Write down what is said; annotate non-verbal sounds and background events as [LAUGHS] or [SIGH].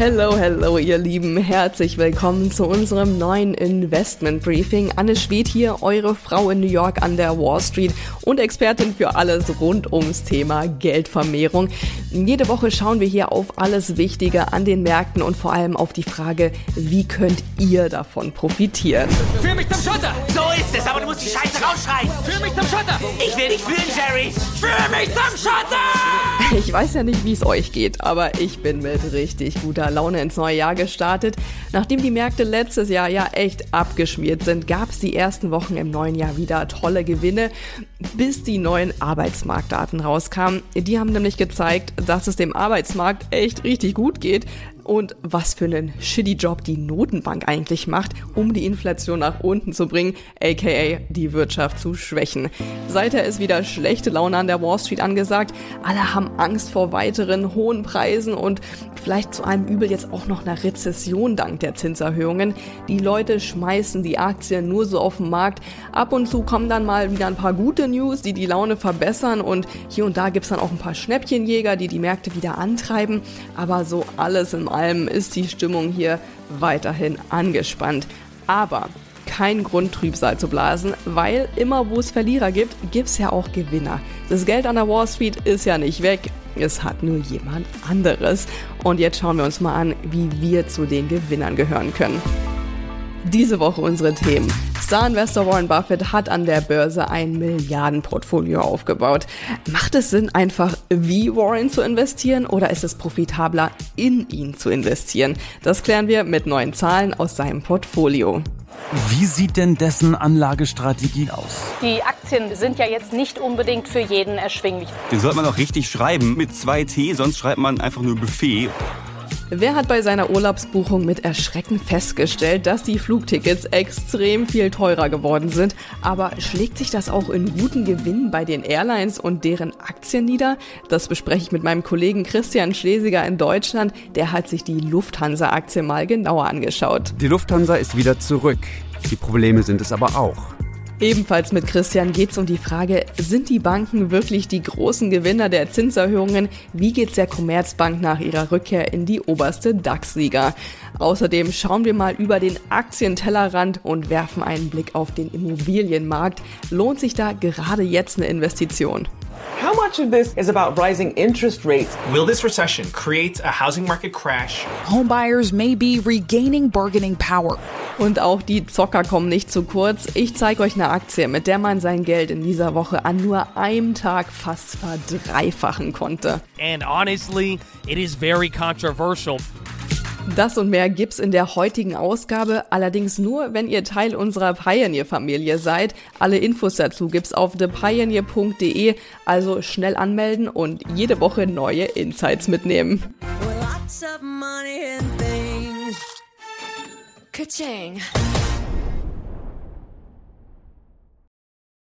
Hello, hello, ihr Lieben. Herzlich willkommen zu unserem neuen Investment Briefing. Anne Schwedt hier, eure Frau in New York an der Wall Street und Expertin für alles rund ums Thema Geldvermehrung. Jede Woche schauen wir hier auf alles Wichtige an den Märkten und vor allem auf die Frage, wie könnt ihr davon profitieren? Führ mich zum Schotter. So ist es, aber du musst die Scheiße rausschreien. Führ mich zum Schotter. Ich will dich fühlen, Jerry. Führ mich zum Schotter. [LAUGHS] Ich weiß ja nicht, wie es euch geht, aber ich bin mit richtig guter Laune ins neue Jahr gestartet. Nachdem die Märkte letztes Jahr ja echt abgeschmiert sind, gab es die ersten Wochen im neuen Jahr wieder tolle Gewinne, bis die neuen Arbeitsmarktdaten rauskamen. Die haben nämlich gezeigt, dass es dem Arbeitsmarkt echt richtig gut geht und was für einen shitty Job die Notenbank eigentlich macht, um die Inflation nach unten zu bringen, aka die Wirtschaft zu schwächen. Seither ist wieder schlechte Laune an der Wall Street angesagt. Alle haben Angst vor weiteren hohen Preisen und vielleicht zu einem Übel jetzt auch noch einer Rezession dank der Zinserhöhungen. Die Leute schmeißen die Aktien nur so auf den Markt. Ab und zu kommen dann mal wieder ein paar gute News, die die Laune verbessern und hier und da gibt's dann auch ein paar Schnäppchenjäger, die die Märkte wieder antreiben. Aber so alles in allem ist die Stimmung hier weiterhin angespannt. Aber kein Grund, Trübsal zu blasen, weil immer wo es Verlierer gibt, gibt's ja auch Gewinner. Das Geld an der Wall Street ist ja nicht weg, es hat nur jemand anderes. Und jetzt schauen wir uns mal an, wie wir zu den Gewinnern gehören können. Diese Woche unsere Themen. Star-Investor Warren Buffett hat an der Börse ein Milliardenportfolio aufgebaut. Macht es Sinn, einfach wie Warren zu investieren oder ist es profitabler, in ihn zu investieren? Das klären wir mit neuen Zahlen aus seinem Portfolio. Wie sieht denn dessen Anlagestrategie aus? Die Aktien sind ja jetzt nicht unbedingt für jeden erschwinglich. Den sollte man auch richtig schreiben mit zwei T, sonst schreibt man einfach nur Buffet. Wer hat bei seiner Urlaubsbuchung mit Erschrecken festgestellt, dass die Flugtickets extrem viel teurer geworden sind? Aber schlägt sich das auch in guten Gewinnen bei den Airlines und deren Aktien nieder? Das bespreche ich mit meinem Kollegen Christian Schlesiger in Deutschland. Der hat sich die Lufthansa-Aktie mal genauer angeschaut. Die Lufthansa ist wieder zurück. Die Probleme sind es aber auch. Ebenfalls mit Christian geht es um die Frage, sind die Banken wirklich die großen Gewinner der Zinserhöhungen? Wie geht's der Commerzbank nach ihrer Rückkehr in die oberste DAX-Liga? Außerdem schauen wir mal über den Aktientellerrand und werfen einen Blick auf den Immobilienmarkt. Lohnt sich da gerade jetzt eine Investition? How much of this is about rising interest rates? Will this recession create a housing market crash? Homebuyers may be regaining bargaining power. Und auch die Zocker kommen nicht zu kurz. Ich zeige euch eine Aktie, mit der man sein Geld in dieser Woche an nur einem Tag fast verdreifachen konnte. And honestly, it is very controversial. Das und mehr gibt's in der heutigen Ausgabe, allerdings nur, wenn ihr Teil unserer Pioneer-Familie seid. Alle Infos dazu gibt's auf thepioneer.de, also schnell anmelden und jede Woche neue Insights mitnehmen. Ka-ching.